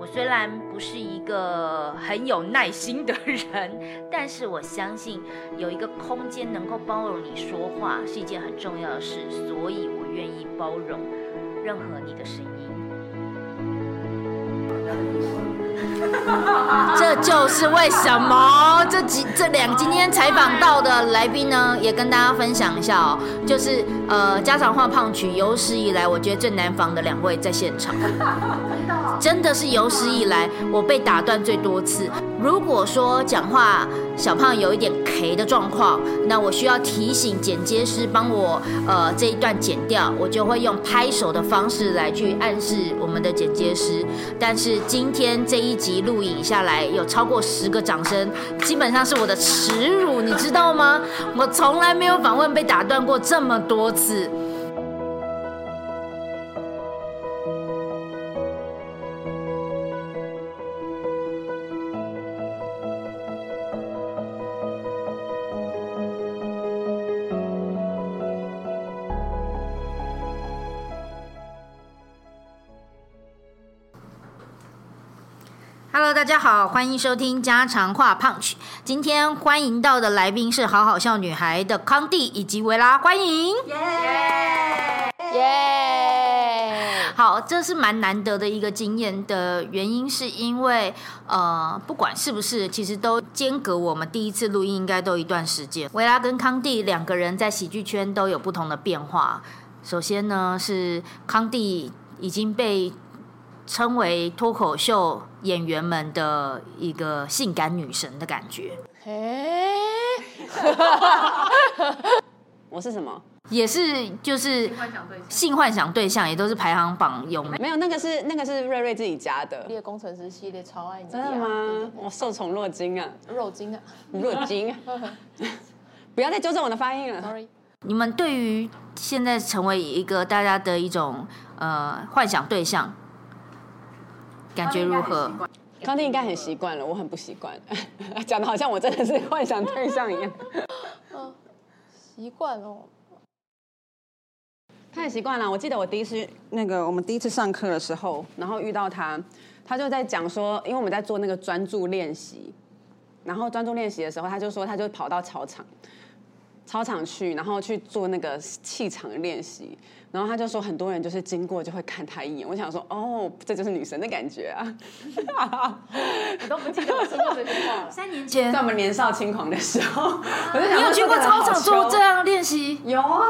我虽然不是一个很有耐心的人，但是我相信有一个空间能够包容你说话是一件很重要的事，所以我愿意包容任何你的声音。这就是为什么这几这两今天采访到的来宾呢，也跟大家分享一下哦，就是呃家常话胖曲有史以来我觉得最难防的两位在现场，真的是有史以来我被打断最多次。如果说讲话小胖有一点 K 的状况，那我需要提醒剪接师帮我呃这一段剪掉，我就会用拍手的方式来去暗示我们的剪接师。但是今天这一集录影下来有超过十个掌声，基本上是我的耻辱，你知道吗？我从来没有访问被打断过这么多次。家好，欢迎收听家常话 Punch。今天欢迎到的来宾是好好笑女孩的康蒂以及维拉，欢迎。耶耶！好，这是蛮难得的一个经验的原因，是因为呃，不管是不是，其实都间隔我们第一次录音应该都一段时间。维拉跟康蒂两个人在喜剧圈都有不同的变化。首先呢，是康蒂已经被。称为脱口秀演员们的一个性感女神的感觉。哎，我是什么？也是就是性幻想对象，也都是排行榜有名。没有，那个是那个是瑞瑞自己加的。猎工程师系列超爱你。真的吗？我受宠若惊啊！肉精啊！若惊！不要再纠正我的发音了。Sorry。你们对于现在成为一个大家的一种呃幻想对象？感觉如何？康定应该很习惯了，我很不习惯，讲的好像我真的是幻想对象一样。嗯，习惯了。太习惯了。我记得我第一次那个我们第一次上课的时候，然后遇到他，他就在讲说，因为我们在做那个专注练习，然后专注练习的时候，他就说他就跑到操场。操场去，然后去做那个气场练习，然后他就说很多人就是经过就会看他一眼。我想说，哦，这就是女神的感觉啊！我都不记得我说过这句话。三年前，在我们年少轻狂的时候，我就想你有去过操场做这样练习？有啊。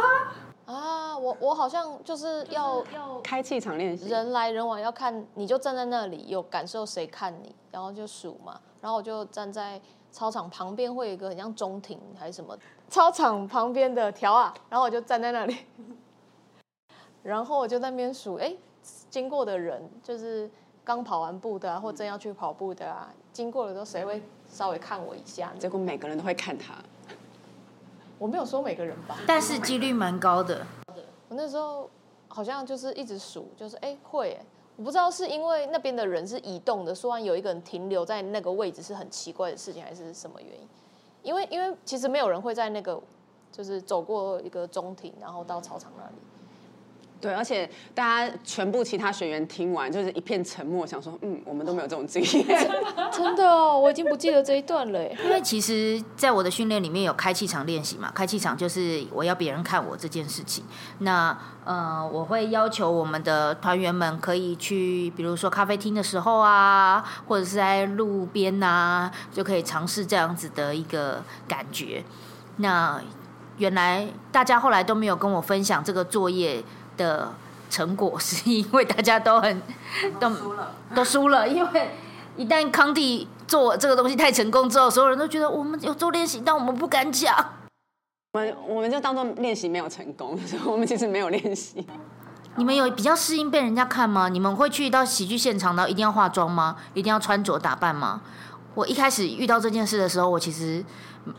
啊，我我好像就是要要开气场练习，人来人往要看，你就站在那里有感受谁看你，然后就数嘛，然后我就站在。操场旁边会有一个很像中庭还是什么？操场旁边的条啊，然后我就站在那里，然后我就在那边数，哎，经过的人就是刚跑完步的啊，或正要去跑步的啊，经过的时候谁会稍微看我一下？结果每个人都会看他。我没有说每个人吧，但是几率蛮高的。我那时候好像就是一直数，就是哎会。我不知道是因为那边的人是移动的，说完有一个人停留在那个位置是很奇怪的事情，还是什么原因？因为因为其实没有人会在那个就是走过一个中庭，然后到操场那里。对，而且大家全部其他学员听完就是一片沉默，想说，嗯，我们都没有这种经验。真的哦，我已经不记得这一段了。因为其实，在我的训练里面有开气场练习嘛，开气场就是我要别人看我这件事情。那呃，我会要求我们的团员们可以去，比如说咖啡厅的时候啊，或者是在路边呐，就可以尝试这样子的一个感觉。那原来大家后来都没有跟我分享这个作业。的成果是因为大家都很都输了，都输了。因为一旦康帝做这个东西太成功之后，所有人都觉得我们有做练习，但我们不敢讲。我们我们就当做练习没有成功，所以我们其实没有练习。你们有比较适应被人家看吗？你们会去到喜剧现场的一定要化妆吗？一定要穿着打扮吗？我一开始遇到这件事的时候，我其实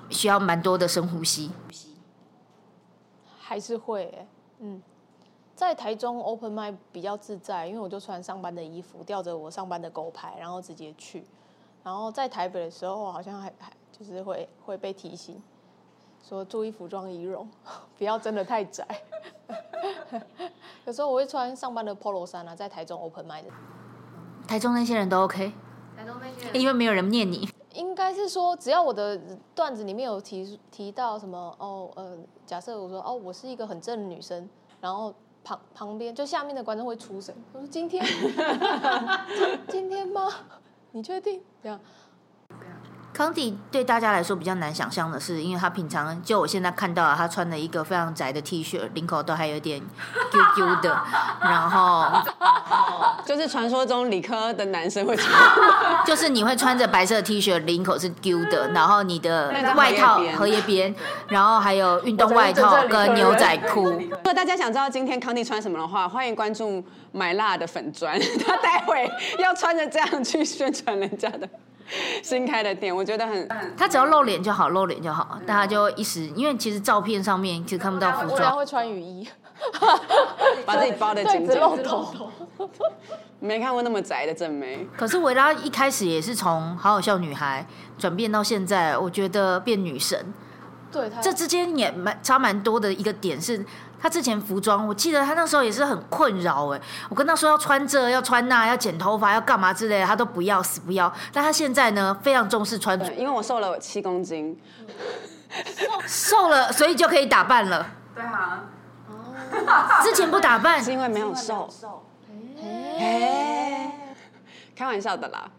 需要蛮多的深呼吸。还是会、欸，嗯，在台中 open m i 比较自在，因为我就穿上班的衣服，吊着我上班的狗牌，然后直接去。然后在台北的时候，好像还还就是会会被提醒，说注意服装仪容，不要真的太窄。有时候我会穿上班的 polo 衫啊，在台中 open m i 的。台中那些人都 OK，台中那些人因为没有人念你。应该是说，只要我的段子里面有提提到什么哦，呃，假设我说哦，我是一个很正的女生，然后旁旁边就下面的观众会出声，我说今天 今今天吗？你确定？这样康迪对大家来说比较难想象的是，因为他平常就我现在看到了，他穿了一个非常窄的 T 恤，领口都还有点 揪揪的，然后 就是传说中理科的男生会穿，就是你会穿着白色 T 恤，领口是揪的，然后你的外套荷叶边，然后还有运动外套跟牛仔裤。如果大家想知道今天康迪穿什么的话，欢迎关注买辣的粉砖，他待会要穿着这样去宣传人家的 新开的店，我觉得很他只要露脸就好，露脸就好，大家就一时，因为其实照片上面其实看不到服装。会穿雨衣，把自己包的紧紧的，露头。没看过那么宅的正妹。可是维拉一开始也是从好好笑女孩转变到现在，我觉得变女神，对，他这之间也蛮差蛮多的一个点是，她之前服装，我记得他那时候也是很困扰哎，我跟他说要穿这要穿那要剪头发要干嘛之类的，他都不要死不要。但他现在呢非常重视穿着，因为我瘦了七公斤，瘦了所以就可以打扮了。对啊，之前不打扮。是，因为没有瘦。哎，开玩笑的啦，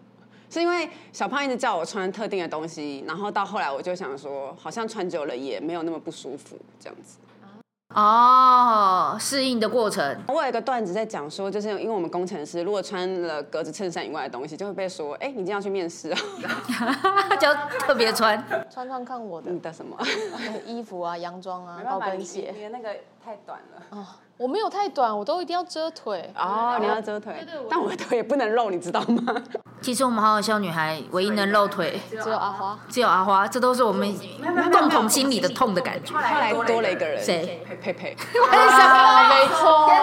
是因为小胖一直叫我穿特定的东西，然后到后来我就想说，好像穿久了也没有那么不舒服这样子。哦，适应的过程。我有一个段子在讲说，就是因为我们工程师如果穿了格子衬衫以外的东西，就会被说，哎、你今天要去面试啊？就特别穿，穿穿看我的你的什么？呃衣服啊、洋装啊、高跟鞋。你的那个太短了。我没有太短，我都一定要遮腿。哦，你要遮腿，但我的腿也不能露，你知道吗？其实我们好好笑女孩唯一能露腿只有阿花，只有阿花，这都是我们共同心里的痛的感觉。后来多了一个人，谁？佩佩。为什么？没错。为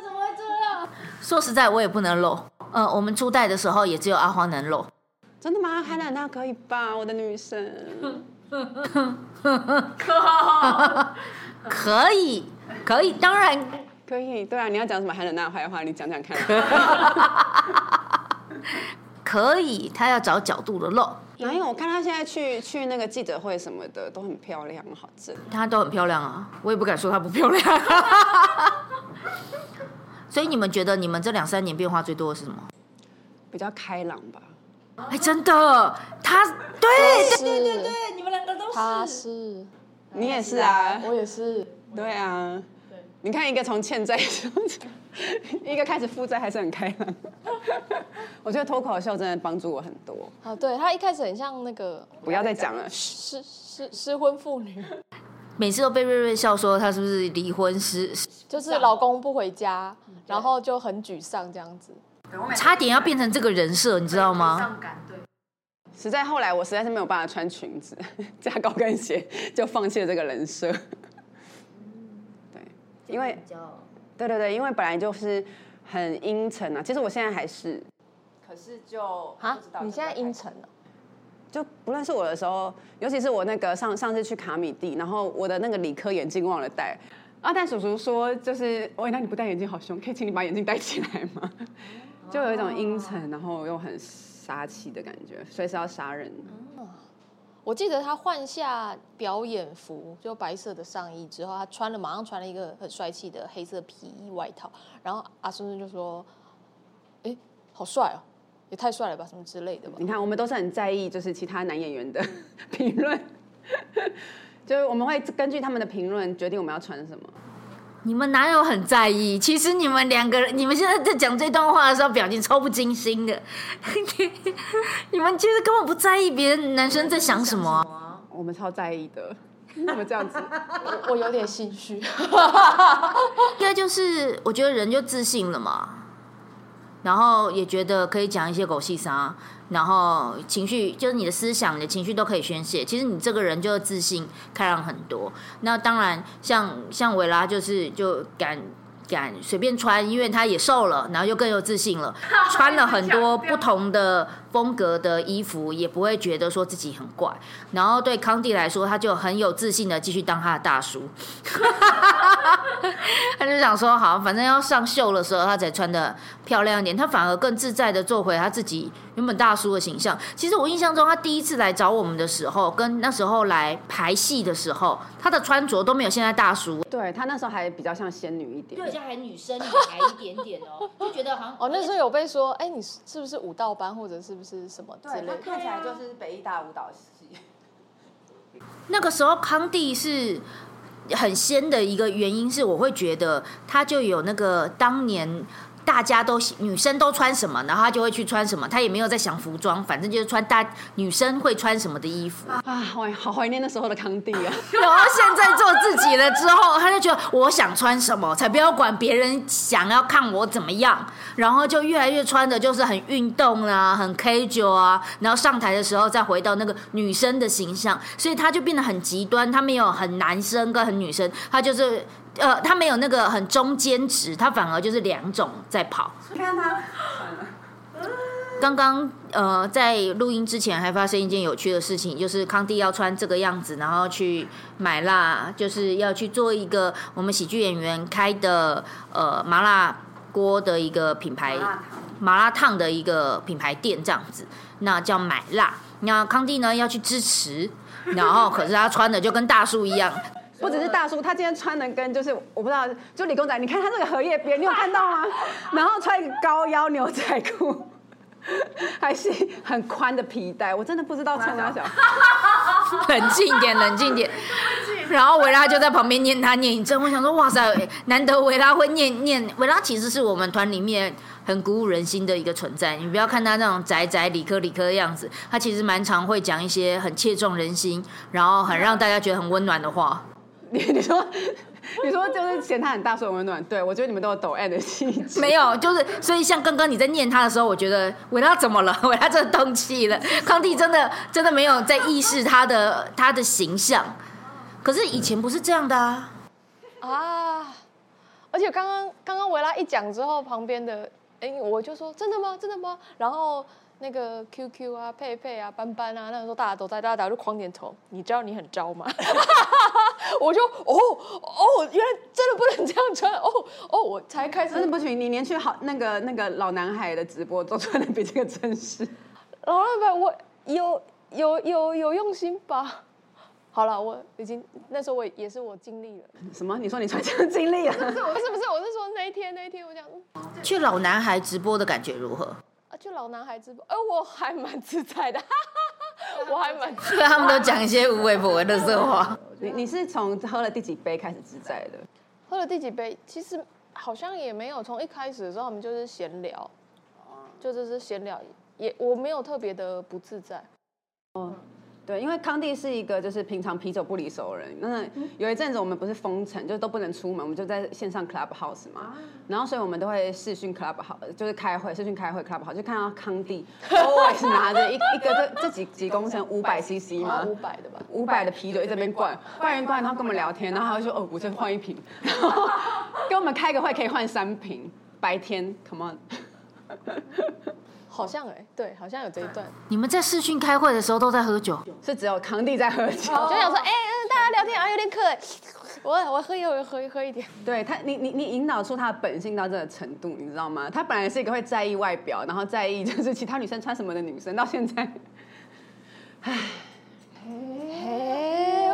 什么会这样？说实在，我也不能露。呃，我们初代的时候也只有阿花能露。真的吗？海娜娜可以吧？我的女神。可以，可以，当然可以，对啊，你要讲什么海伦娜的坏话，你讲讲看。可以。他要找角度的露，哪有？我看她现在去去那个记者会什么的，都很漂亮，好正。她都很漂亮啊，我也不敢说她不漂亮。所以你们觉得你们这两三年变化最多的是什么？比较开朗吧。哎，真的，她对对，对对，你们两个都他是，你也是啊，我也是。对啊。你看一个从欠债，一个开始负债还是很开朗。我觉得脱口秀真的帮助我很多。啊，对他一开始很像那个不要再讲了，失失失婚妇女，每次都被瑞瑞笑说他是不是离婚失，就是老公不回家，然后就很沮丧这样子。差点要变成这个人设，你知道吗？上感对。实在后来我实在是没有办法穿裙子 加高跟鞋，就放弃了这个人设。对，因为对对对，因为本来就是很阴沉啊，其实我现在还是，可是就啊，你现在阴沉了？就不认识我的时候，尤其是我那个上上次去卡米蒂，然后我的那个理科眼镜忘了戴，啊，但叔叔说就是，喂，那你不戴眼镜好凶，可以请你把眼镜戴起来吗？就有一种阴沉，然后又很杀气的感觉，随时要杀人。我记得他换下表演服，就白色的上衣之后，他穿了马上穿了一个很帅气的黑色皮衣外套，然后阿孙孙就说：“哎，好帅哦，也太帅了吧，什么之类的吧。你看，我们都是很在意，就是其他男演员的评论，就是我们会根据他们的评论决定我们要穿什么。你们哪有很在意？其实你们两个人，你们现在在讲这段话的时候，表情超不经心的。你们其实根本不在意别人男生在想什么啊、我们超在意的，怎么这样子？我 我有点心虚。应该就是我觉得人就自信了嘛。然后也觉得可以讲一些狗戏啥，然后情绪就是你的思想、你的情绪都可以宣泄。其实你这个人就自信、开朗很多。那当然，像像维拉就是就敢。敢随便穿，因为他也瘦了，然后又更有自信了，穿了很多不同的风格的衣服，也不会觉得说自己很怪。然后对康帝来说，他就很有自信的继续当他的大叔。他就想说，好，反正要上秀的时候，他才穿的漂亮一点。他反而更自在的做回他自己原本大叔的形象。其实我印象中，他第一次来找我们的时候，跟那时候来排戏的时候，他的穿着都没有现在大叔。对他那时候还比较像仙女一点，对，像还女生女孩一点点哦，就觉得好像 哦，那时候有被说，哎，你是不是舞蹈班或者是不是什么之类的？看起来就是北艺大舞蹈系。那个时候康帝是很仙的一个原因是，我会觉得他就有那个当年。大家都女生都穿什么，然后他就会去穿什么，他也没有在想服装，反正就是穿大女生会穿什么的衣服。啊，我好怀念那时候的康帝啊！然后现在做自己了之后，他就觉得我想穿什么，才不要管别人想要看我怎么样，然后就越来越穿的就是很运动啊，很 casual 啊，然后上台的时候再回到那个女生的形象，所以他就变得很极端，他没有很男生跟很女生，他就是。呃，他没有那个很中间值，他反而就是两种在跑。刚刚呃，在录音之前还发生一件有趣的事情，就是康帝要穿这个样子，然后去买辣，就是要去做一个我们喜剧演员开的呃麻辣锅的一个品牌，麻辣烫的一个品牌店这样子，那叫买辣。那康帝呢要去支持，然后可是他穿的就跟大叔一样。不只是大叔，他今天穿的跟就是我不知道，就理工仔，你看他这个荷叶边，你有看到吗？然后穿一个高腰牛仔裤，还是很宽的皮带，我真的不知道穿哪小。冷静点，冷静点。然后维拉就在旁边念他念一阵，我想说哇塞，难得维拉会念念。维拉其实是我们团里面很鼓舞人心的一个存在。你不要看他那种宅宅理科理科的样子，他其实蛮常会讲一些很切中人心，然后很让大家觉得很温暖的话。你你说你说就是嫌他很大，所以温暖。对我觉得你们都有抖 M 的气质。没有，就是所以像刚刚你在念他的时候，我觉得维拉怎么了？维拉真的动气了。康帝真的真的没有在意识他的他的形象，可是以前不是这样的啊。啊！而且刚刚刚刚维拉一讲之后，旁边的哎，我就说真的吗？真的吗？然后。那个 QQ 啊，佩佩啊，班班啊，那个时候大家都在，大家就狂点头。你知道你很招吗？我就哦哦，原来真的不能这样穿哦哦，我才开始。真的不行，你连去好那个那个老男孩的直播都穿的比这个正式。老男孩，我有有有有用心吧？好了，我已经那时候我也是我尽力了。什么？你说你穿这样尽力了？不是不是，我是说那一天那一天，我讲去老男孩直播的感觉如何？就老男孩直播，哎，我还蛮自在的，我还蛮。他们都讲一些无微不微的色话。你你是从喝了第几杯开始自在的？喝了第几杯？其实好像也没有，从一开始的时候，我们就是闲聊，就就是闲聊，也我没有特别的不自在。哦。对，因为康帝是一个就是平常啤酒不离手的人。那有一阵子我们不是封城，就都不能出门，我们就在线上 club house 嘛。然后所以我们都会视讯 club house，就是开会视讯开会 club house，就看到康帝 always 拿着一一个这这几几公升五百 cc 嘛，五百的吧，五百的啤酒在这边灌，灌一灌，然后跟我们聊天，然后他会说哦，我再换一瓶，然 后跟我们开个会可以换三瓶，白天 come on。好像哎，对，好像有这一段。你们在视讯开会的时候都在喝酒？是只有康帝在喝酒。就想说，哎，大家聊天啊，有点渴，我我喝一喝，喝喝一点。对他，你你你引导出他的本性到这个程度，你知道吗？他本来是一个会在意外表，然后在意就是其他女生穿什么的女生，到现在，唉，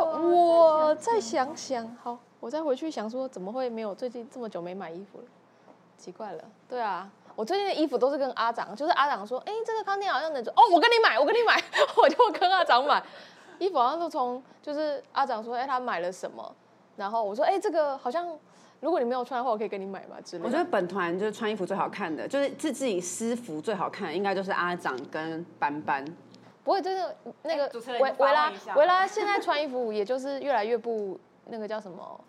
我再想想，好，我再回去想说，怎么会没有最近这么久没买衣服了？奇怪了，对啊。我最近的衣服都是跟阿长，就是阿长说，哎，这个康定好像能做，哦，我跟你买，我跟你买，我就跟阿长买衣服，好像都从就是阿长说，哎，他买了什么，然后我说，哎，这个好像如果你没有穿的话，我可以给你买嘛之类。我觉得本团就是穿衣服最好看的，就是自自己私服最好看，应该就是阿长跟班班。不会，真的那个维维拉维拉现在穿衣服，也就是越来越不那个叫什么。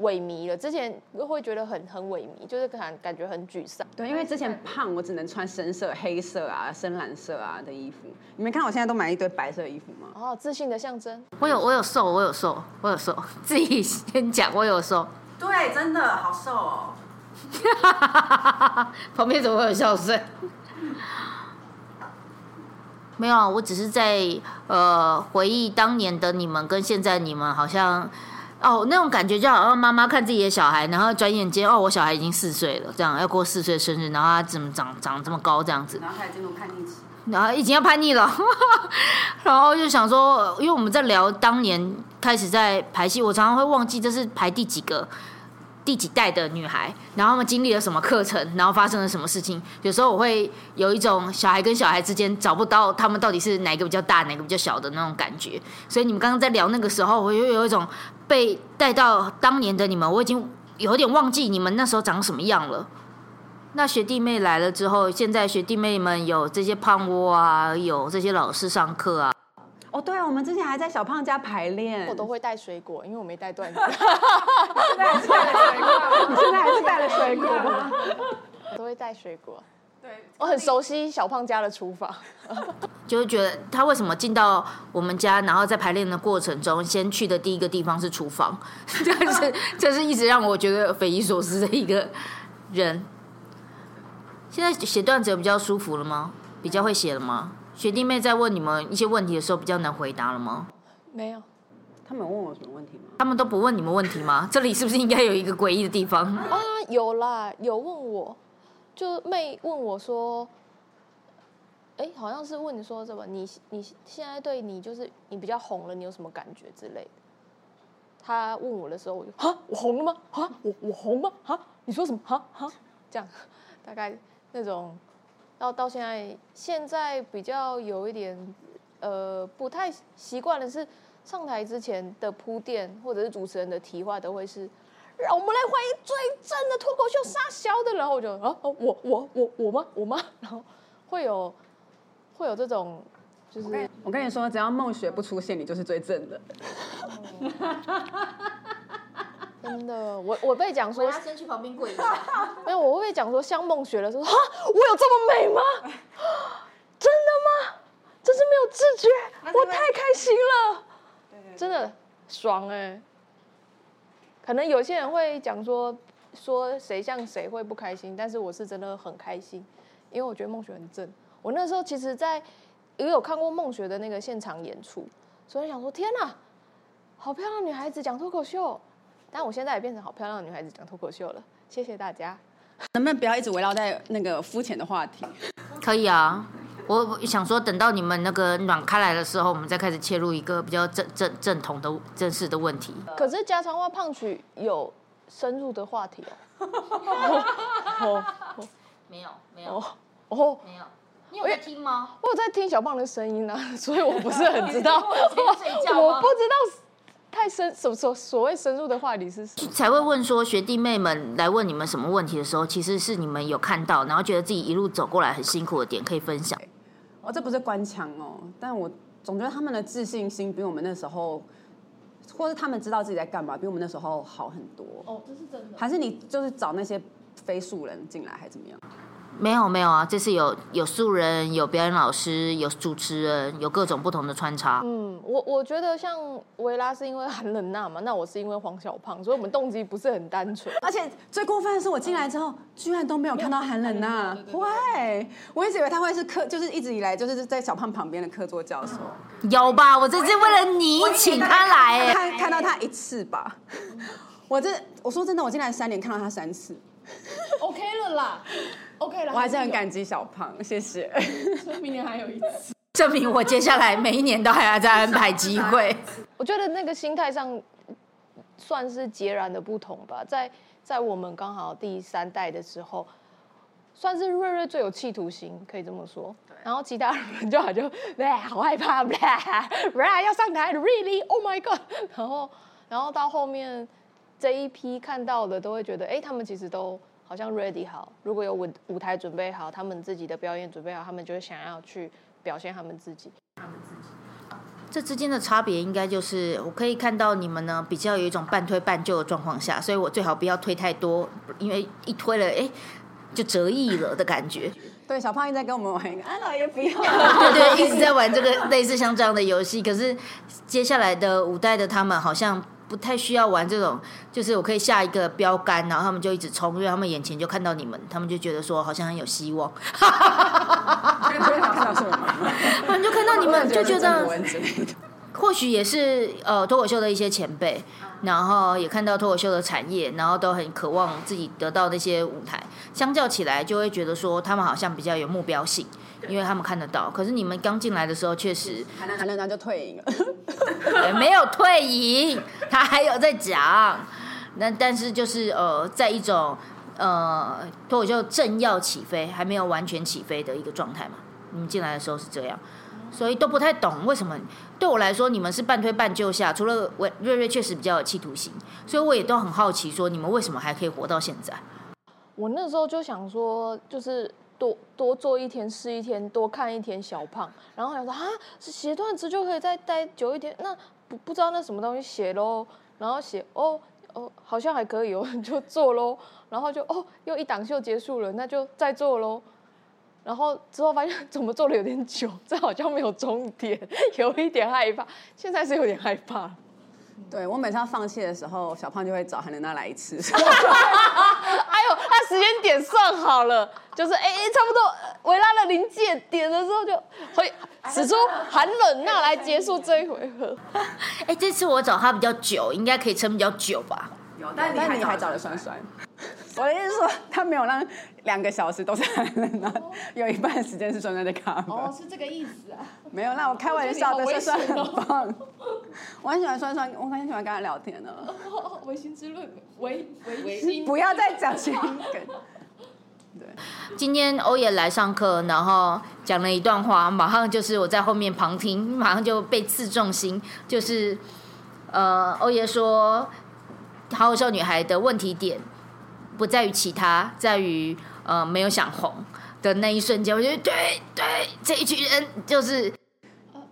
萎靡了。之前会觉得很很萎靡，就是感感觉很沮丧。对，因为之前胖，我只能穿深色、黑色啊、深蓝色啊的衣服。你们看我现在都买一堆白色的衣服吗？哦，自信的象征。我有我有瘦，我有瘦，我有瘦，自己先讲，我有瘦。对，真的好瘦哦。旁边怎么会有笑声？没有啊，我只是在呃回忆当年的你们跟现在你们好像哦那种感觉，就好像妈妈看自己的小孩，然后转眼间哦我小孩已经四岁了，这样要过四岁生日，然后他怎么长长这么高这样子，然后开始进入叛逆期。然后已经要叛逆了，然后就想说，因为我们在聊当年开始在排戏，我常常会忘记这是排第几个。第几代的女孩，然后他们经历了什么课程，然后发生了什么事情？有时候我会有一种小孩跟小孩之间找不到他们到底是哪个比较大，哪个比较小的那种感觉。所以你们刚刚在聊那个时候，我又有一种被带到当年的你们，我已经有点忘记你们那时候长什么样了。那学弟妹来了之后，现在学弟妹们有这些胖窝啊，有这些老师上课啊。哦，对啊，我们之前还在小胖家排练，我都会带水果，因为我没带段子。现在还是带了水果，你现在还是带了水果吗？我都会带水果。对，我很熟悉小胖家的厨房，就是觉得他为什么进到我们家，然后在排练的过程中，先去的第一个地方是厨房，这是这是一直让我觉得匪夷所思的一个人。现在写段子有比较舒服了吗？比较会写了吗？学弟妹在问你们一些问题的时候，比较难回答了吗？没有，他们有问我什么问题吗？他们都不问你们问题吗？这里是不是应该有一个诡异的地方？啊，有啦，有问我，就妹问我说，哎，好像是问你说什么？你你现在对你就是你比较红了，你有什么感觉之类的？他问我的时候，我就哈，我红了吗？哈，我我红吗？哈，你说什么？哈哈，这样 大概那种。到到现在，现在比较有一点，呃，不太习惯的是上台之前的铺垫，或者是主持人的提话，都会是让我们来欢迎最正的脱口秀沙小的，然后我就啊，我我我我吗？我吗？然后会有会有这种，就是我跟你说，只要梦雪不出现，你就是最正的。真的，我我被讲说，先去旁边跪一下。没有，我会被讲说像梦雪的时候，哈，我有这么美吗？真的吗？真是没有自觉，我太开心了，真的爽哎。可能有些人会讲说说谁像谁会不开心，但是我是真的很开心，因为我觉得梦雪很正。我那时候其实，在也有看过梦雪的那个现场演出，所以想说天哪，好漂亮女孩子讲脱口秀。但我现在也变成好漂亮的女孩子讲脱口秀了，谢谢大家。能不能不要一直围绕在那个肤浅的话题？可以啊，我想说等到你们那个暖开来的时候，我们再开始切入一个比较正正正统的正式的问题。可是家常话胖曲有深入的话题哦。没有没有哦没有，你有在听吗？我有在听小胖的声音呢，所以我不是很知道。我不知道。太深，所所所谓深入的话题是才会问说学弟妹们来问你们什么问题的时候，其实是你们有看到，然后觉得自己一路走过来很辛苦的点可以分享。哦，这不是官腔哦，但我总觉得他们的自信心比我们那时候，或是他们知道自己在干嘛，比我们那时候好很多。哦，这是真的。还是你就是找那些非素人进来，还怎么样？没有没有啊，这次有有素人，有表演老师，有主持人，有各种不同的穿插。嗯，我我觉得像维拉是因为韩冷娜嘛，那我是因为黄小胖，所以我们动机不是很单纯。而且最过分的是，我进来之后居然都没有看到韩冷娜。喂，我一直以为他会是客，就是一直以来就是在小胖旁边的客座教授。有吧？我这次为了你请他来，看看到他一次吧。我这我说真的，我进来三年看到他三次。OK 了啦。OK 了，我还是很感激小胖，谢谢。明年还有一次，证明我接下来每一年都还要再安排机会。我觉得那个心态上算是截然的不同吧。在在我们刚好第三代的时候，算是瑞瑞最有企图心，可以这么说。然后其他人就好就，哎，好害怕，哎，要上台，Really？Oh my God！然后然后到后面这一批看到的都会觉得，哎，他们其实都。好像 ready 好，如果有舞舞台准备好，他们自己的表演准备好，他们就会想要去表现他们自己。他们自己，这之间的差别应该就是，我可以看到你们呢比较有一种半推半就的状况下，所以我最好不要推太多，因为一推了，哎，就折翼了的感觉。对，小胖一直在跟我们玩一个，啊，老爷不要。对对，一直在玩这个类似像这样的游戏。可是接下来的五代的他们好像不太需要玩这种，就是我可以下一个标杆，然后他们就一直冲，因为他们眼前就看到你们，他们就觉得说好像很有希望？他们就看到你们就觉得。或许也是呃脱口秀的一些前辈，然后也看到脱口秀的产业，然后都很渴望自己得到那些舞台。相较起来，就会觉得说他们好像比较有目标性，因为他们看得到。可是你们刚进来的时候，确实韩冷韩冷他就退隐了。也没有退隐，他还有在讲。那但是就是呃，在一种呃脱口秀正要起飞，还没有完全起飞的一个状态嘛。你们进来的时候是这样，所以都不太懂为什么。对我来说，你们是半推半就下，除了我瑞瑞确实比较有企图心，所以我也都很好奇，说你们为什么还可以活到现在？我那时候就想说，就是多多做一天是一天，多看一天小胖。然后想说啊，写段子就可以再待久一点，那不不知道那什么东西写喽，然后写哦哦，好像还可以哦，就做喽。然后就哦，又一档秀结束了，那就再做喽。然后之后发现怎么做的有点久，这好像没有终点，有一点害怕。现在是有点害怕。对我每次要放弃的时候，小胖就会找韩冷娜来一次。哎呦，他时间点算好了，就是哎、哎差不多呃围拉了临界点的时候，就会使出寒冷娜来结束这一回合。哎，这次我找他比较久，应该可以撑比较久吧？有，但你还找了酸酸。我的意思是说，他没有让两个小时都是韩冷娜，有一半的时间是酸酸在 cover。哦，是这个意思啊。没有，那我开玩笑的，我觉酸酸得你好危险很棒。我很喜欢酸酸，我很喜欢跟他聊天呢。唯心之论，唯唯心不要再讲情梗。今天欧爷来上课，然后讲了一段话，马上就是我在后面旁听，马上就被刺中心。就是呃，欧爷说，好好笑女孩的问题点不在于其他，在于呃没有想红的那一瞬间，我觉得对对，这一群人就是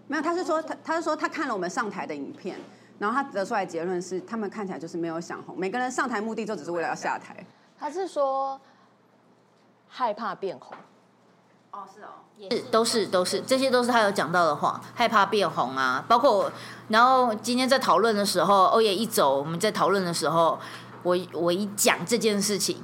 没有，他是说他他是说他看了我们上台的影片，然后他得出来结论是，他们看起来就是没有想红，每个人上台目的就只是为了要下台。他是说害怕变红。哦，是哦。是都是都是，这些都是他有讲到的话，害怕变红啊，包括，然后今天在讨论的时候，欧耶一走，我们在讨论的时候，我我一讲这件事情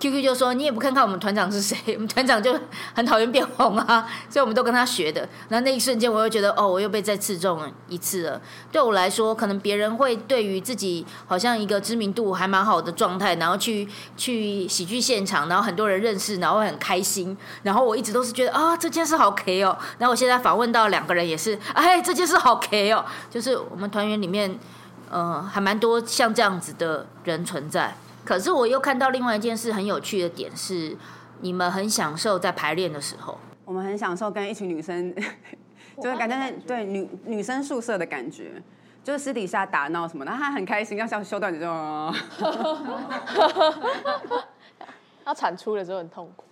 ，QQ 就说你也不看看我们团长是谁，我们团长就很讨厌变红啊，所以我们都跟他学的。然后那一瞬间，我又觉得哦，我又被再刺中了一次了。对我来说，可能别人会对于自己好像一个知名度还蛮好的状态，然后去去喜剧现场，然后很多人认识，然后很开心。然后我一直都是觉得啊，这件事好 K 哦。然后我现在访问到两个人也是，哎，这件事好 K 哦。就是我们团员里面，呃，还蛮多像这样子的人存在。可是我又看到另外一件事很有趣的点是，你们很享受在排练的时候。我们很享受跟一群女生，就是感觉是对女女生宿舍的感觉，就是私底下打闹什么的，他很开心，要像修段子就。哦要产出的时候很痛苦。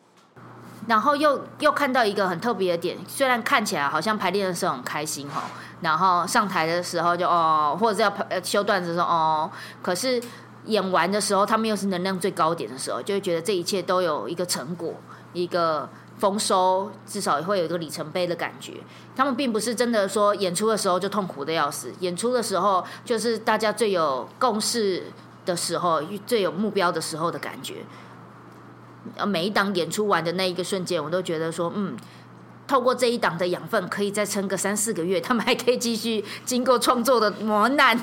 然后又又看到一个很特别的点，虽然看起来好像排练的时候很开心哈，然后上台的时候就哦，或者要呃修段子的时候哦，可是演完的时候，他们又是能量最高点的时候，就会觉得这一切都有一个成果，一个丰收，至少也会有一个里程碑的感觉。他们并不是真的说演出的时候就痛苦的要死，演出的时候就是大家最有共识的时候，最有目标的时候的感觉。呃，每一档演出完的那一个瞬间，我都觉得说，嗯，透过这一档的养分，可以再撑个三四个月，他们还可以继续经过创作的磨难，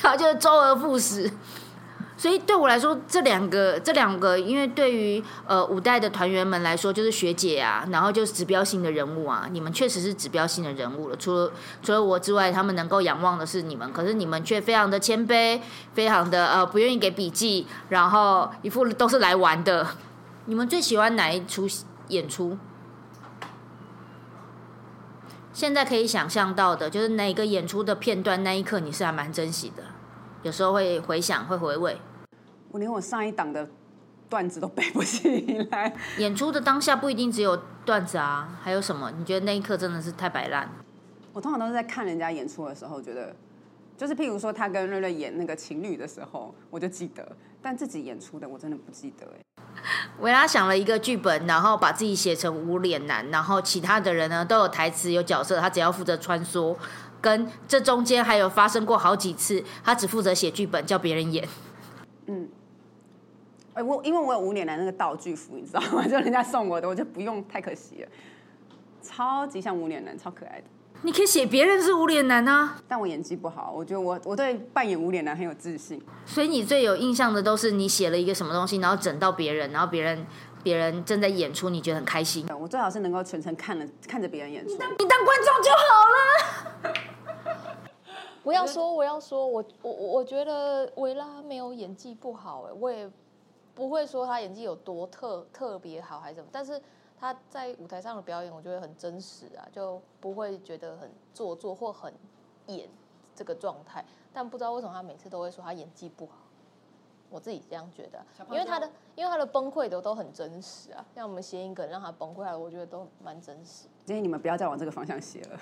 然后就周而复始。所以对我来说，这两个这两个，因为对于呃五代的团员们来说，就是学姐啊，然后就是指标性的人物啊，你们确实是指标性的人物了。除了除了我之外，他们能够仰望的是你们，可是你们却非常的谦卑，非常的呃不愿意给笔记，然后一副都是来玩的。你们最喜欢哪一出演出？现在可以想象到的，就是哪个演出的片段那一刻你是还蛮珍惜的，有时候会回想，会回味。我连我上一档的段子都背不起来。演出的当下不一定只有段子啊，还有什么？你觉得那一刻真的是太摆烂？我通常都是在看人家演出的时候，觉得就是譬如说他跟瑞瑞演那个情侣的时候，我就记得，但自己演出的我真的不记得哎。维拉想了一个剧本，然后把自己写成无脸男，然后其他的人呢都有台词有角色，他只要负责穿梭，跟这中间还有发生过好几次，他只负责写剧本，叫别人演。嗯哎、我因为我有无脸男那个道具服，你知道吗？就人家送我的，我就不用，太可惜了。超级像无脸男，超可爱的。你可以写别人是无脸男啊，但我演技不好，我觉得我我对扮演无脸男很有自信。所以你最有印象的都是你写了一个什么东西，然后整到别人，然后别人别人正在演出，你觉得很开心。我最好是能够全程看了看着别人演出。你当观众就好了。我要说，我要说，我我我觉得维拉没有演技不好，哎，我也不会说他演技有多特特别好还是什么，但是他在舞台上的表演，我觉得很真实啊，就不会觉得很做作或很演这个状态。但不知道为什么他每次都会说他演技不好，我自己这样觉得，因为他的因为他的崩溃的都很真实啊，像我们谐音梗让他崩溃了，我觉得都蛮真实。建议你们不要再往这个方向写了。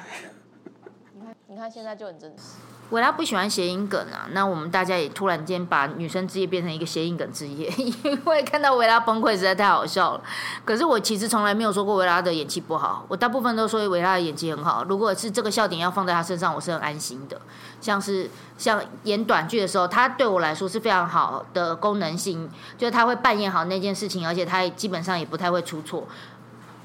你看现在就很真实。维拉不喜欢谐音梗啊，那我们大家也突然间把女生之夜变成一个谐音梗之夜，因为看到维拉崩溃实在太好笑了。可是我其实从来没有说过维拉的演技不好，我大部分都说维拉的演技很好。如果是这个笑点要放在他身上，我是很安心的。像是像演短剧的时候，他对我来说是非常好的功能性，就是他会扮演好那件事情，而且他基本上也不太会出错，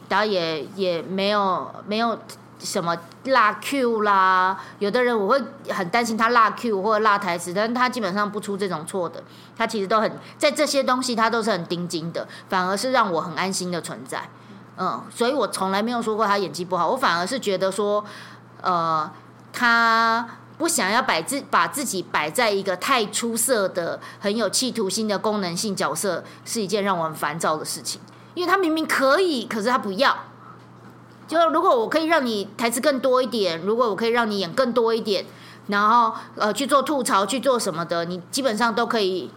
然后也也没有没有。什么落 Q 啦？有的人我会很担心他落 Q 或者落台词，但是他基本上不出这种错的。他其实都很在这些东西，他都是很盯紧的，反而是让我很安心的存在。嗯，所以我从来没有说过他演技不好，我反而是觉得说，呃，他不想要摆自把自己摆在一个太出色的、很有企图心的功能性角色，是一件让我很烦躁的事情。因为他明明可以，可是他不要。就如果我可以让你台词更多一点，如果我可以让你演更多一点，然后呃去做吐槽去做什么的，你基本上都可以，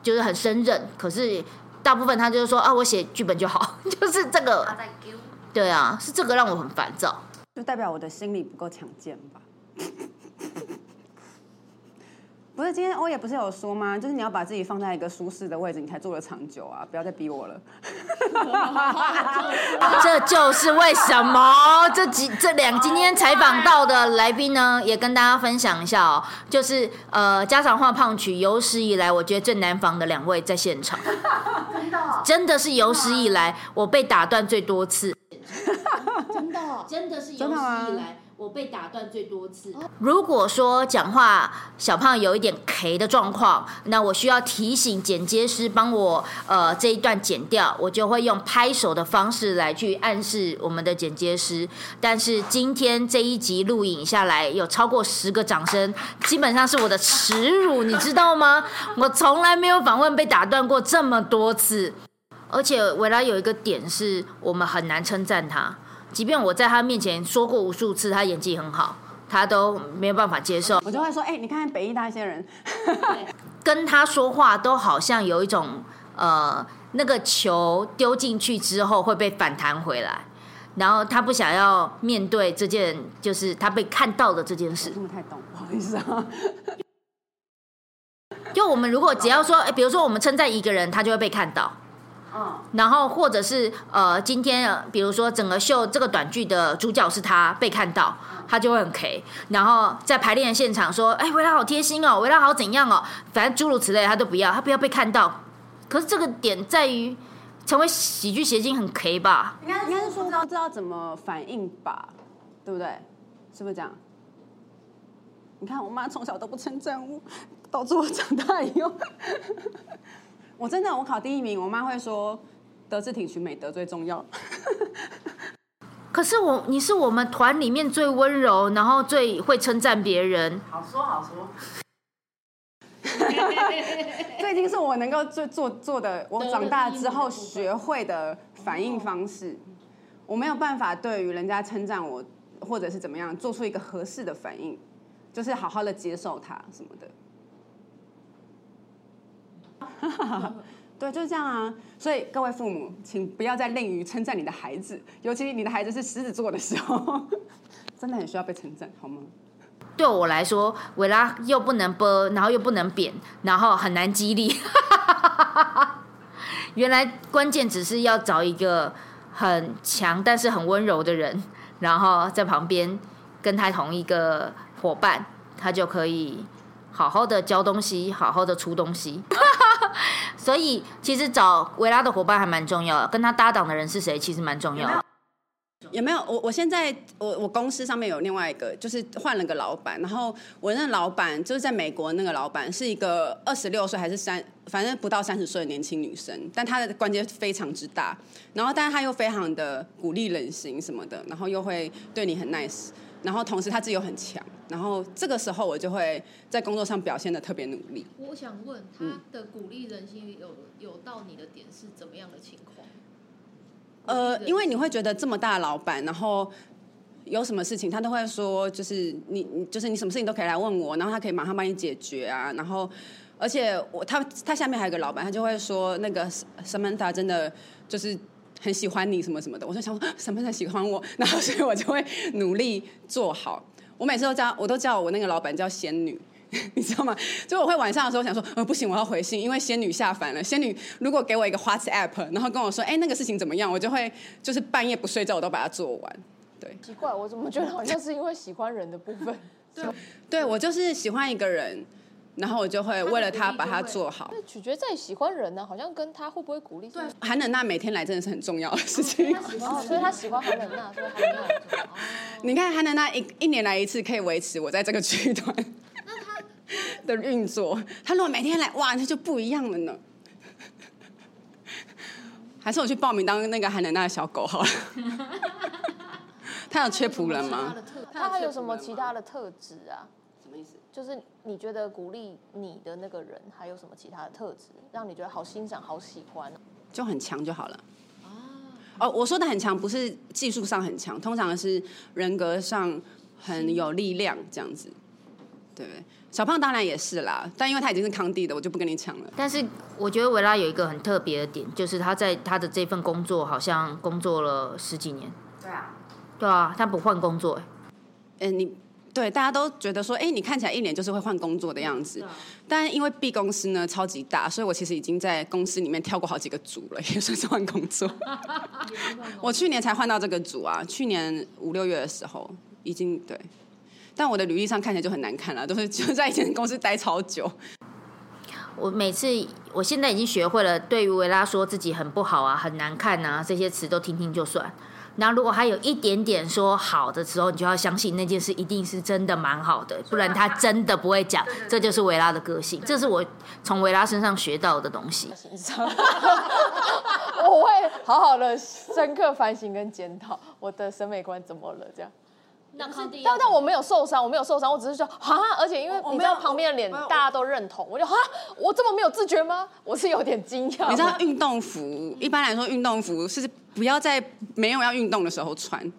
就是很胜任。可是大部分他就是说啊，我写剧本就好，就是这个。对啊，是这个让我很烦躁。就代表我的心理不够强健吧？不是，今天欧也不是有说吗？就是你要把自己放在一个舒适的位置，你才做得长久啊！不要再逼我了。这就是为什么？这几这两今天采访到的来宾呢，也跟大家分享一下哦，就是呃家常话胖曲有史以来我觉得最难防的两位在现场，真的哦真的是有史以来我被打断最多次。真的，真的是有史以来我被打断最多次。如果说讲话小胖有一点 K 的状况，那我需要提醒剪接师帮我呃这一段剪掉，我就会用拍手的方式来去暗示我们的剪接师。但是今天这一集录影下来，有超过十个掌声，基本上是我的耻辱，你知道吗？我从来没有访问被打断过这么多次。而且维拉有一个点是我们很难称赞他，即便我在他面前说过无数次他演技很好，他都没有办法接受。我就会说，哎、你看看北艺大一些人，跟他说话都好像有一种呃，那个球丢进去之后会被反弹回来，然后他不想要面对这件就是他被看到的这件事。听不太懂，不好意思啊。就我们如果只要说，哎，比如说我们称赞一个人，他就会被看到。嗯，然后或者是呃，今天呃比如说整个秀这个短剧的主角是他被看到，他就会很 K。然后在排练现场说，哎，维拉好贴心哦，维拉好怎样哦，反正诸如此类，他都不要，他不要被看到。可是这个点在于成为喜剧谐星很 K 吧？应该应该是说不知道怎么反应吧，对不对？是不是这样？你看我妈从小都不称赞我，导致我长大以后，我真的我考第一名，我妈会说德智体群美德最重要。可是我你是我们团里面最温柔，然后最会称赞别人。好说好说。这已经是我能够做做做的，我长大之后学会的反应方式。我没有办法对于人家称赞我，或者是怎么样，做出一个合适的反应，就是好好的接受它什么的。对，就是这样啊。所以各位父母，请不要再吝于称赞你的孩子，尤其你的孩子是狮子座的时候，真的很需要被称赞，好吗？对我来说，维拉又不能播，然后又不能扁，然后很难激励。原来关键只是要找一个很强但是很温柔的人，然后在旁边跟他同一个伙伴，他就可以好好的教东西，好好的出东西。所以其实找维拉的伙伴还蛮重要的，跟他搭档的人是谁，其实蛮重要的。有没有？我我现在我我公司上面有另外一个，就是换了个老板，然后我那老板就是在美国那个老板是一个二十六岁还是三，反正不到三十岁的年轻女生，但她的关节非常之大，然后但是她又非常的鼓励人心什么的，然后又会对你很 nice，然后同时他自己又很强，然后这个时候我就会在工作上表现的特别努力。我想问，他的鼓励人心有有到你的点是怎么样的情况？呃，因为你会觉得这么大的老板，然后有什么事情他都会说，就是你，你就是你什么事情都可以来问我，然后他可以马上帮你解决啊。然后，而且我他他下面还有个老板，他就会说那个 Samantha 真的就是很喜欢你什么什么的。我就想说 Samantha 喜欢我，然后所以我就会努力做好。我每次都叫我都叫我那个老板叫仙女。你知道吗？就我会晚上的时候想说，呃，不行，我要回信，因为仙女下凡了。仙女如果给我一个 WhatsApp，然后跟我说，哎，那个事情怎么样，我就会就是半夜不睡觉，我都把它做完。对，奇怪，我怎么觉得好像是因为喜欢人的部分？对，对我就是喜欢一个人，然后我就会为了他把它做好。那取决在喜欢人呢，好像跟他会不会鼓励。对，韩冷娜每天来真的是很重要的事情。哦，所以他喜欢韩冷娜，所以韩冷娜很重要。你看韩冷娜一一年来一次，可以维持我在这个剧团。的运作，他如果每天来，哇，那就不一样了呢。还是我去报名当那个韩冷娜的小狗好了。他有缺仆人吗？他还有什么其他的特质啊？就是你觉得鼓励你的那个人，还有什么其他的特质，让你觉得好欣赏、好喜欢？就很强就好了。哦，我说的很强，不是技术上很强，通常是人格上很有力量这样子。对，小胖当然也是啦，但因为他已经是康帝的，我就不跟你抢了。但是我觉得维拉有一个很特别的点，就是他在他的这份工作好像工作了十几年。对啊，对啊，他不换工作。嗯，你对大家都觉得说，哎，你看起来一脸就是会换工作的样子。但因为 B 公司呢超级大，所以我其实已经在公司里面跳过好几个组了，也算是换工作。我去年才换到这个组啊，去年五六月的时候已经对。但我的履历上看起来就很难看了，都是就在以前公司待超久。我每次，我现在已经学会了，对于维拉说自己很不好啊、很难看啊这些词都听听就算。然后如果他有一点点说好的时候，你就要相信那件事一定是真的蛮好的，不然他真的不会讲。这就是维拉的个性，这是我从维拉身上学到的东西。我会好好的深刻反省跟检讨我的审美观怎么了，这样。但但我没有受伤，我没有受伤，我只是说哈，而且因为你知道旁边的脸大家都认同，我就哈，我这么没有自觉吗？我是有点惊讶。你知道运动服一般来说运动服是不要在没有要运动的时候穿。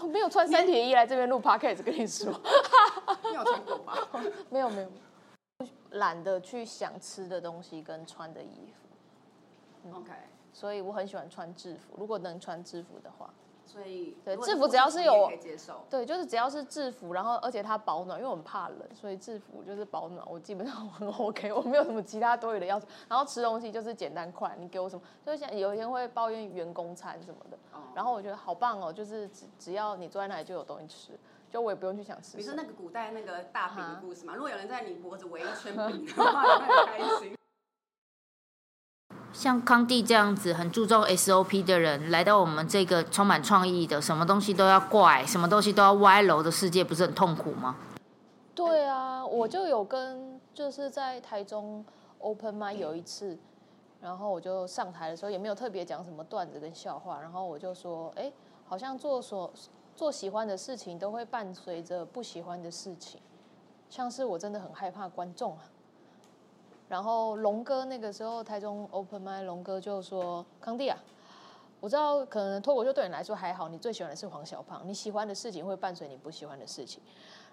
我没有穿三铁衣来这边录 podcast，跟你说。你有穿过吧？没有没有，懒得去想吃的东西跟穿的衣服。OK，所以我很喜欢穿制服，如果能穿制服的话。所以对制服只要是有可以接受对，就是只要是制服，然后而且它保暖，因为我们怕冷，所以制服就是保暖，我基本上 很 OK，我没有什么其他多余的要求。然后吃东西就是简单快，你给我什么，就是像有一天会抱怨员工餐什么的，然后我觉得好棒哦，就是只只要你坐在那里就有东西吃，就我也不用去想吃。你说那个古代那个大饼的故事嘛？如果有人在你脖子围一圈饼的话，很 开心。像康帝这样子很注重 SOP 的人，来到我们这个充满创意的、什么东西都要怪、什么东西都要歪楼的世界，不是很痛苦吗？对啊，我就有跟就是在台中 Open m 有一次，然后我就上台的时候也没有特别讲什么段子跟笑话，然后我就说，哎，好像做所做喜欢的事情都会伴随着不喜欢的事情，像是我真的很害怕观众啊。然后龙哥那个时候台中 Open m 龙哥就说：“康帝啊，我知道可能脱口秀对你来说还好，你最喜欢的是黄小胖，你喜欢的事情会伴随你不喜欢的事情。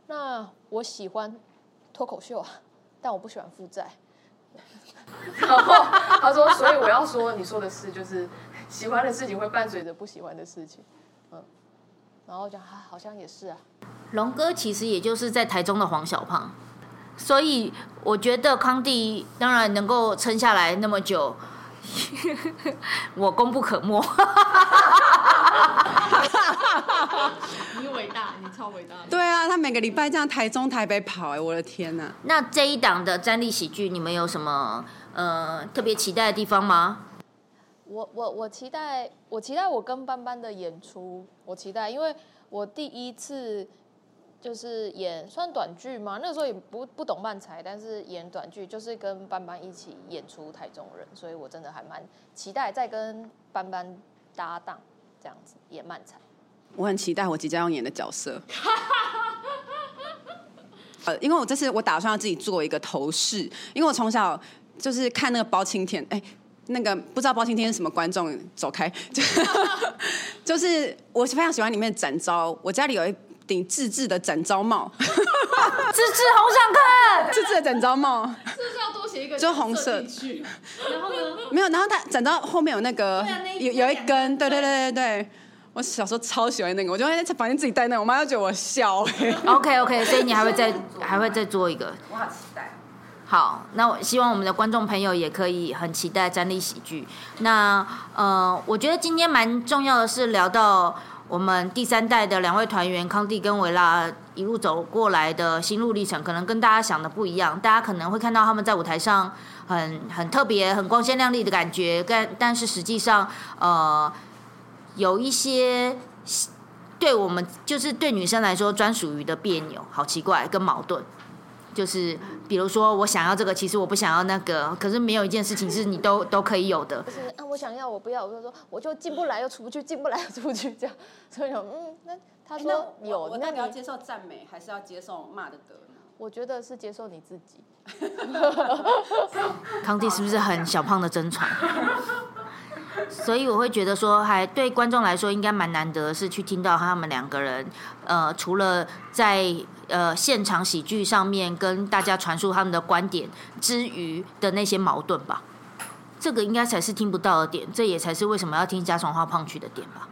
那我喜欢脱口秀啊，但我不喜欢负债。然后他说，所以我要说你说的是，就是喜欢的事情会伴随着不喜欢的事情，嗯，然后讲，好像也是啊，龙哥其实也就是在台中的黄小胖，所以我觉得康帝当然能够撑下来那么久，我功不可没。你伟大，你超伟大。对啊，他每个礼拜这样台中、台北跑，哎，我的天呐！那这一档的战力喜剧，你们有什么呃特别期待的地方吗？我我我期待，我期待我跟班班的演出，我期待，因为我第一次就是演算短剧嘛，那个时候也不不懂漫才，但是演短剧就是跟班班一起演出台中人，所以我真的还蛮期待再跟班班搭档这样子演漫才。我很期待我即将要演的角色。呃，因为我这次我打算要自己做一个头饰，因为我从小就是看那个包青天，哎、那个不知道包青天是什么观众，走开，就 就是我非常喜欢里面展昭，我家里有一顶自制的展昭帽，自制好想看，自制的展昭帽，是不是要多写一个就红色？然后呢？没有，然后它展昭后面有那个对啊那一有有一根，根对对对对对。我小时候超喜欢那个，我就会在房间自己戴那个，我妈就觉得我笑哎、OK OK，所以你还会再还会再做一个。我好期待。好，那我希望我们的观众朋友也可以很期待站立喜剧。那呃，我觉得今天蛮重要的是聊到我们第三代的两位团员康帝跟维拉一路走过来的心路历程，可能跟大家想的不一样。大家可能会看到他们在舞台上很很特别、很光鲜亮丽的感觉，但但是实际上呃有一些对我们就是对女生来说专属于的别扭，好奇怪跟矛盾。就是比如说，我想要这个，其实我不想要那个，可是没有一件事情是你都 都可以有的。不是啊，我想要，我不要，我就说我就进不来又出不去，进不来又出不去这样，所以说嗯，那他说有，那你要接受赞美，还是要接受骂的德呢？我觉得是接受你自己。康帝是不是很小胖的真传？所以我会觉得说，还对观众来说应该蛮难得，是去听到他们两个人，呃，除了在呃现场喜剧上面跟大家传述他们的观点之余的那些矛盾吧。这个应该才是听不到的点，这也才是为什么要听家常话胖曲的点吧。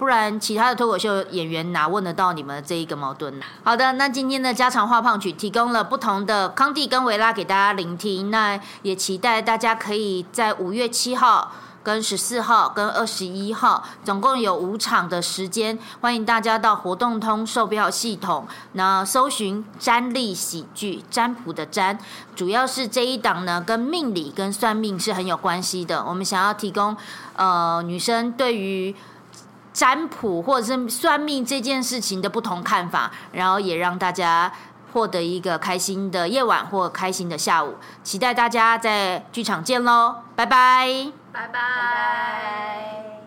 不然，其他的脱口秀演员哪问得到你们这一个矛盾呢？好的，那今天的家常话胖曲提供了不同的康蒂跟维拉给大家聆听，那也期待大家可以在五月七号。跟十四号跟二十一号，总共有五场的时间，欢迎大家到活动通售票系统，那搜寻占立喜剧，占卜的占，主要是这一档呢跟命理跟算命是很有关系的。我们想要提供呃女生对于占卜或者是算命这件事情的不同看法，然后也让大家获得一个开心的夜晚或开心的下午。期待大家在剧场见喽，拜拜。拜拜。